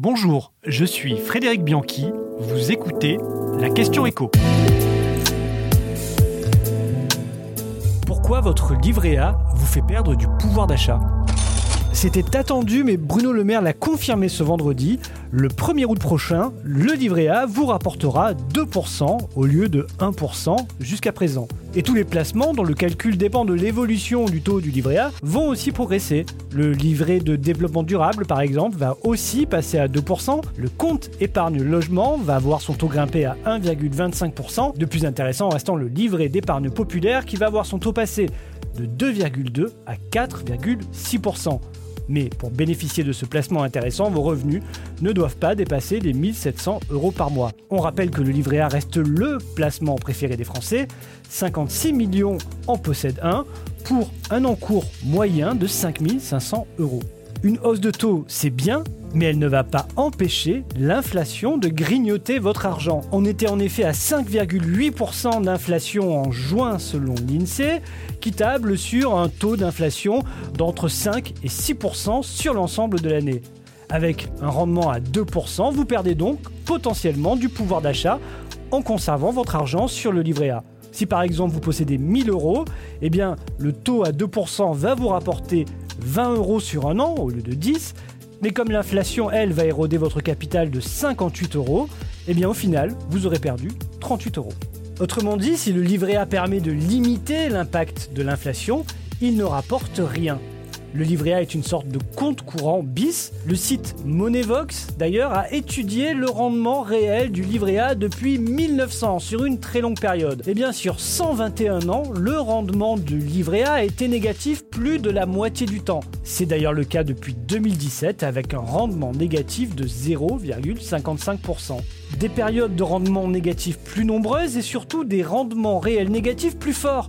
Bonjour, je suis Frédéric Bianchi, vous écoutez la question écho. Pourquoi votre livret A vous fait perdre du pouvoir d'achat? C'était attendu, mais Bruno Le Maire l'a confirmé ce vendredi. Le 1er août prochain, le livret A vous rapportera 2% au lieu de 1% jusqu'à présent. Et tous les placements, dont le calcul dépend de l'évolution du taux du livret A, vont aussi progresser. Le livret de développement durable, par exemple, va aussi passer à 2%. Le compte épargne logement va voir son taux grimper à 1,25%. De plus intéressant restant le livret d'épargne populaire qui va voir son taux passer de 2,2 à 4,6%. Mais pour bénéficier de ce placement intéressant, vos revenus ne doivent pas dépasser les 1700 euros par mois. On rappelle que le livret A reste le placement préféré des Français. 56 millions en possèdent un pour un encours moyen de 5500 euros. Une hausse de taux, c'est bien, mais elle ne va pas empêcher l'inflation de grignoter votre argent. On était en effet à 5,8% d'inflation en juin selon l'INSEE, qui table sur un taux d'inflation d'entre 5 et 6% sur l'ensemble de l'année. Avec un rendement à 2%, vous perdez donc potentiellement du pouvoir d'achat en conservant votre argent sur le livret A. Si par exemple vous possédez 1000 euros, eh bien le taux à 2% va vous rapporter 20 euros sur un an au lieu de 10. Mais comme l'inflation, elle, va éroder votre capital de 58 euros, eh bien au final, vous aurez perdu 38 euros. Autrement dit, si le livret A permet de limiter l'impact de l'inflation, il ne rapporte rien. Le livret A est une sorte de compte courant bis. Le site Moneyvox, d'ailleurs, a étudié le rendement réel du livret A depuis 1900, sur une très longue période. Et bien, sur 121 ans, le rendement du livret A a été négatif plus de la moitié du temps. C'est d'ailleurs le cas depuis 2017, avec un rendement négatif de 0,55%. Des périodes de rendement négatif plus nombreuses et surtout des rendements réels négatifs plus forts.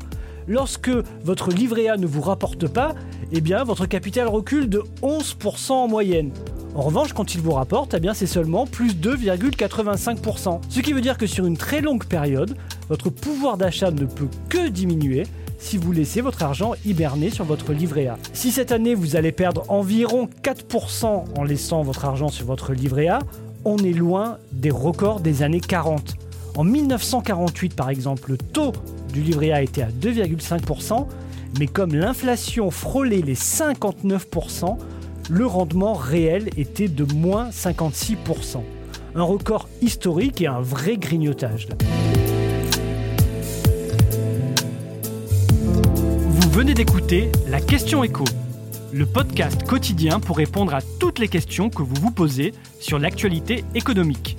Lorsque votre livret A ne vous rapporte pas, eh votre capital recule de 11% en moyenne. En revanche, quand il vous rapporte, eh c'est seulement plus 2,85%. Ce qui veut dire que sur une très longue période, votre pouvoir d'achat ne peut que diminuer si vous laissez votre argent hiberner sur votre livret A. Si cette année vous allez perdre environ 4% en laissant votre argent sur votre livret A, on est loin des records des années 40. En 1948 par exemple, le taux du livret A était à 2,5%, mais comme l'inflation frôlait les 59%, le rendement réel était de moins 56%. Un record historique et un vrai grignotage. Vous venez d'écouter La Question Écho, le podcast quotidien pour répondre à toutes les questions que vous vous posez sur l'actualité économique.